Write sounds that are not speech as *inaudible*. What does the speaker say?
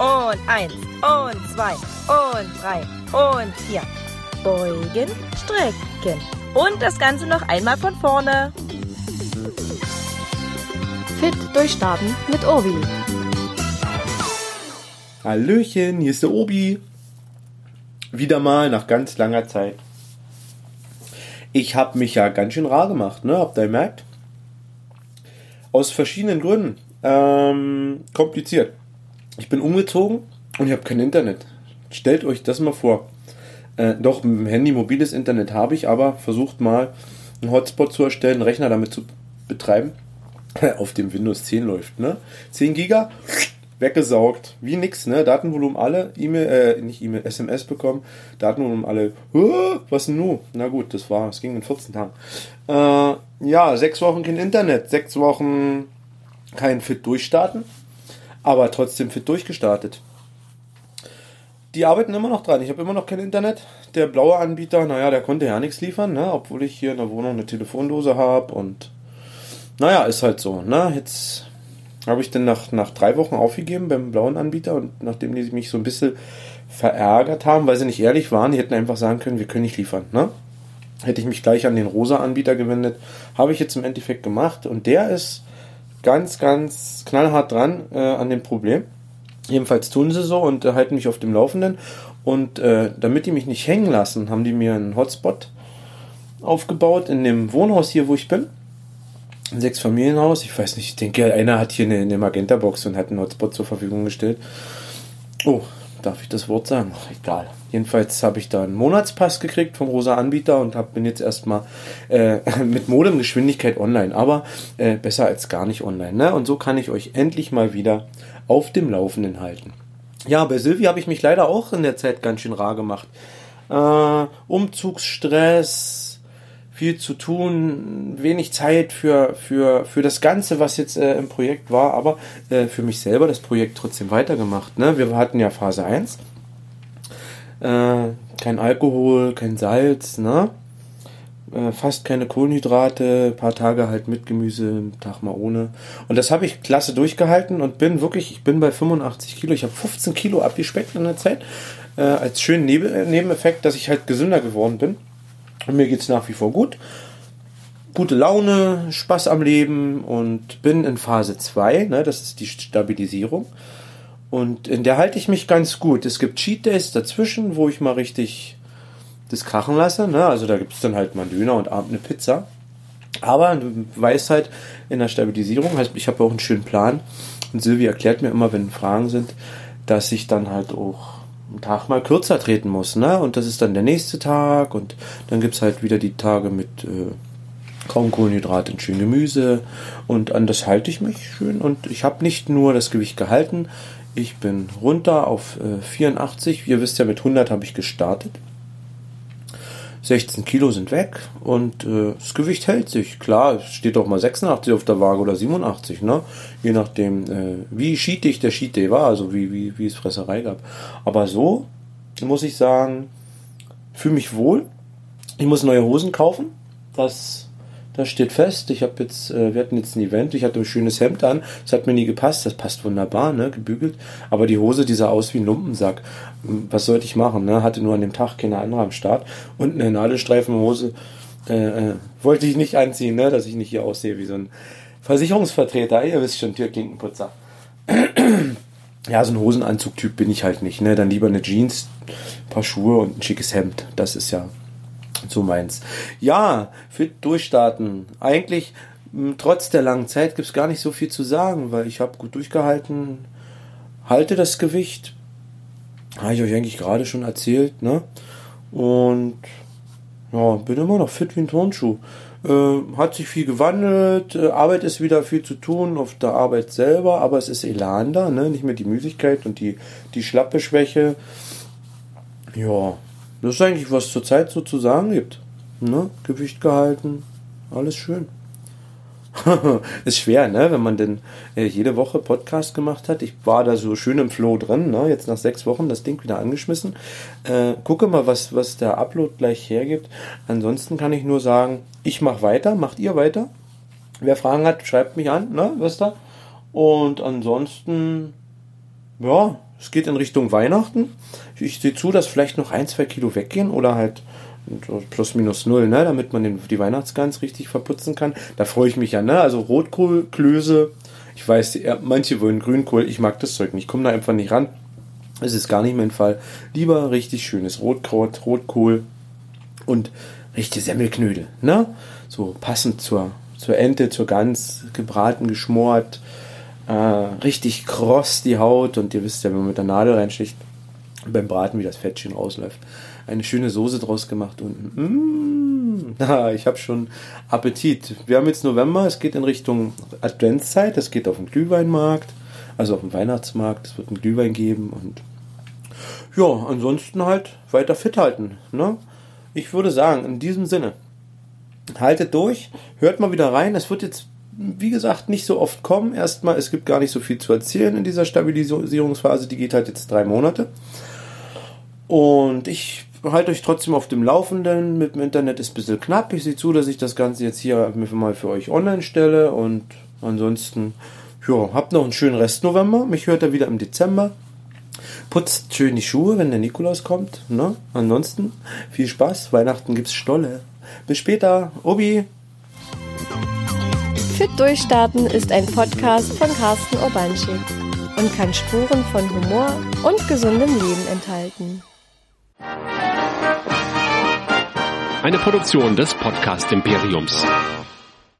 Und eins. Und zwei. Und drei. Und vier. Beugen, strecken. Und das Ganze noch einmal von vorne. Fit durchstarten mit Obi. Hallöchen, hier ist der Obi. Wieder mal nach ganz langer Zeit. Ich habe mich ja ganz schön rar gemacht, ne? Habt ihr gemerkt? Aus verschiedenen Gründen. Ähm, kompliziert. Ich bin umgezogen und ich habe kein Internet. Stellt euch das mal vor. Äh, doch, mit dem Handy mobiles Internet habe ich, aber versucht mal einen Hotspot zu erstellen, einen Rechner damit zu betreiben. *laughs* Auf dem Windows 10 läuft, ne? 10 Giga, weggesaugt. Wie nix, ne? Datenvolumen alle, E-Mail, äh, nicht E-Mail, SMS bekommen. Datenvolumen alle, was denn nu? Na gut, das war, es ging in 14 Tagen. Äh, ja, sechs Wochen kein Internet, sechs Wochen kein Fit durchstarten, aber trotzdem fit durchgestartet. Die arbeiten immer noch dran. Ich habe immer noch kein Internet. Der blaue Anbieter, naja, der konnte ja nichts liefern, ne? obwohl ich hier in der Wohnung eine Telefondose habe und naja, ist halt so. Ne? Jetzt habe ich dann nach, nach drei Wochen aufgegeben beim blauen Anbieter und nachdem die mich so ein bisschen verärgert haben, weil sie nicht ehrlich waren, die hätten einfach sagen können, wir können nicht liefern. Ne? Hätte ich mich gleich an den rosa Anbieter gewendet, habe ich jetzt im Endeffekt gemacht und der ist ganz, ganz knallhart dran äh, an dem Problem. Jedenfalls tun sie so und äh, halten mich auf dem Laufenden. Und äh, damit die mich nicht hängen lassen, haben die mir einen Hotspot aufgebaut in dem Wohnhaus hier, wo ich bin ein Sechsfamilienhaus. Ich weiß nicht, ich denke, einer hat hier eine, eine Magenta-Box und hat einen Hotspot zur Verfügung gestellt. Oh, darf ich das Wort sagen? Ach, egal. Jedenfalls habe ich da einen Monatspass gekriegt vom rosa Anbieter und hab, bin jetzt erstmal äh, *laughs* mit Modemgeschwindigkeit online, aber äh, besser als gar nicht online. Ne? Und so kann ich euch endlich mal wieder auf dem Laufenden halten. Ja, bei Silvi habe ich mich leider auch in der Zeit ganz schön rar gemacht. Äh, Umzugsstress, viel zu tun, wenig Zeit für, für, für das Ganze, was jetzt äh, im Projekt war, aber äh, für mich selber das Projekt trotzdem weitergemacht. Ne? Wir hatten ja Phase 1. Äh, kein Alkohol, kein Salz, ne? Äh, fast keine Kohlenhydrate, paar Tage halt mit Gemüse, Tag mal ohne. Und das habe ich klasse durchgehalten und bin wirklich, ich bin bei 85 Kilo. Ich habe 15 Kilo abgespeckt in der Zeit. Äh, als schönen Nebeneffekt, dass ich halt gesünder geworden bin. Mir geht es nach wie vor gut. Gute Laune, Spaß am Leben und bin in Phase 2, ne, das ist die Stabilisierung. Und in der halte ich mich ganz gut. Es gibt Cheat Days dazwischen, wo ich mal richtig das krachen lasse. Ne? Also da gibt es dann halt mal einen Döner und abend eine Pizza. Aber du weißt halt, in der Stabilisierung, heißt, ich habe auch einen schönen Plan. Und Silvi erklärt mir immer, wenn Fragen sind, dass ich dann halt auch einen Tag mal kürzer treten muss, ne? Und das ist dann der nächste Tag und dann gibt es halt wieder die Tage mit äh, kaum Kohlenhydrate und schön Gemüse und an das halte ich mich schön und ich habe nicht nur das Gewicht gehalten, ich bin runter auf äh, 84. Ihr wisst ja, mit 100 habe ich gestartet. 16 Kilo sind weg und äh, das Gewicht hält sich. Klar, es steht auch mal 86 auf der Waage oder 87, ne? Je nachdem, äh, wie cheatig der Day war, also wie, wie, wie es Fresserei gab. Aber so muss ich sagen, fühle mich wohl. Ich muss neue Hosen kaufen. Das das steht fest. Ich habe jetzt, äh, wir hatten jetzt ein Event, ich hatte ein schönes Hemd an, das hat mir nie gepasst, das passt wunderbar, ne, gebügelt. Aber die Hose, die sah aus wie ein Lumpensack. Hm, was sollte ich machen, ne? Hatte nur an dem Tag keine andere am Start. Und eine Nadelstreifenhose äh, äh, wollte ich nicht anziehen, ne, dass ich nicht hier aussehe wie so ein Versicherungsvertreter. Ihr wisst schon, Türklinkenputzer. *clears throat* ja, so ein Hosenanzugtyp bin ich halt nicht, ne? Dann lieber eine Jeans, paar Schuhe und ein schickes Hemd. Das ist ja so meins. Ja, fit durchstarten. Eigentlich, trotz der langen Zeit, gibt es gar nicht so viel zu sagen, weil ich habe gut durchgehalten, halte das Gewicht. Habe ich euch eigentlich gerade schon erzählt, ne? Und ja, bin immer noch fit wie ein Turnschuh. Äh, hat sich viel gewandelt, äh, Arbeit ist wieder viel zu tun auf der Arbeit selber, aber es ist Elan da, ne? nicht mehr die Müdigkeit und die, die schlappe Schwäche. Ja, das ist eigentlich, was zurzeit so zu sagen gibt. Ne? Gewicht gehalten, alles schön. *laughs* ist schwer, ne? wenn man denn äh, jede Woche Podcast gemacht hat. Ich war da so schön im Flow drin, ne? jetzt nach sechs Wochen das Ding wieder angeschmissen. Äh, gucke mal, was, was der Upload gleich hergibt. Ansonsten kann ich nur sagen, ich mache weiter, macht ihr weiter. Wer Fragen hat, schreibt mich an, ne? wisst ihr? Und ansonsten, ja, es geht in Richtung Weihnachten. Ich sehe zu, dass vielleicht noch ein, zwei Kilo weggehen oder halt plus minus null, ne, damit man den, die Weihnachtsgans richtig verputzen kann. Da freue ich mich ja, ne? Also Rotkohl, Klöße. Ich weiß, manche wollen Grünkohl. Ich mag das Zeug nicht. Ich komme da einfach nicht ran. Es ist gar nicht mein Fall. Lieber richtig schönes Rotkraut, Rotkohl und richtige Semmelknödel, ne? So passend zur, zur Ente, zur Gans, gebraten, geschmort, äh, richtig kross die Haut und ihr wisst ja, wenn man mit der Nadel reinsticht, beim Braten, wie das Fettchen rausläuft. Eine schöne Soße draus gemacht und mm, *laughs* ich habe schon Appetit. Wir haben jetzt November, es geht in Richtung Adventszeit, es geht auf den Glühweinmarkt, also auf den Weihnachtsmarkt, es wird einen Glühwein geben und ja, ansonsten halt weiter fit halten. Ne? Ich würde sagen, in diesem Sinne, haltet durch, hört mal wieder rein. Es wird jetzt, wie gesagt, nicht so oft kommen. Erstmal, es gibt gar nicht so viel zu erzählen in dieser Stabilisierungsphase. Die geht halt jetzt drei Monate. Und ich halte euch trotzdem auf dem Laufenden. Mit dem Internet ist ein bisschen knapp. Ich sehe zu, dass ich das Ganze jetzt hier mal für euch online stelle. Und ansonsten, ja, habt noch einen schönen Rest November. Mich hört er wieder im Dezember. Putzt schön die Schuhe, wenn der Nikolaus kommt. Ne? Ansonsten viel Spaß. Weihnachten gibt's Stolle. Bis später. Obi. Fit Durchstarten ist ein Podcast von Carsten Urbanschik und kann Spuren von Humor und gesundem Leben enthalten. Eine Produktion des Podcast Imperiums.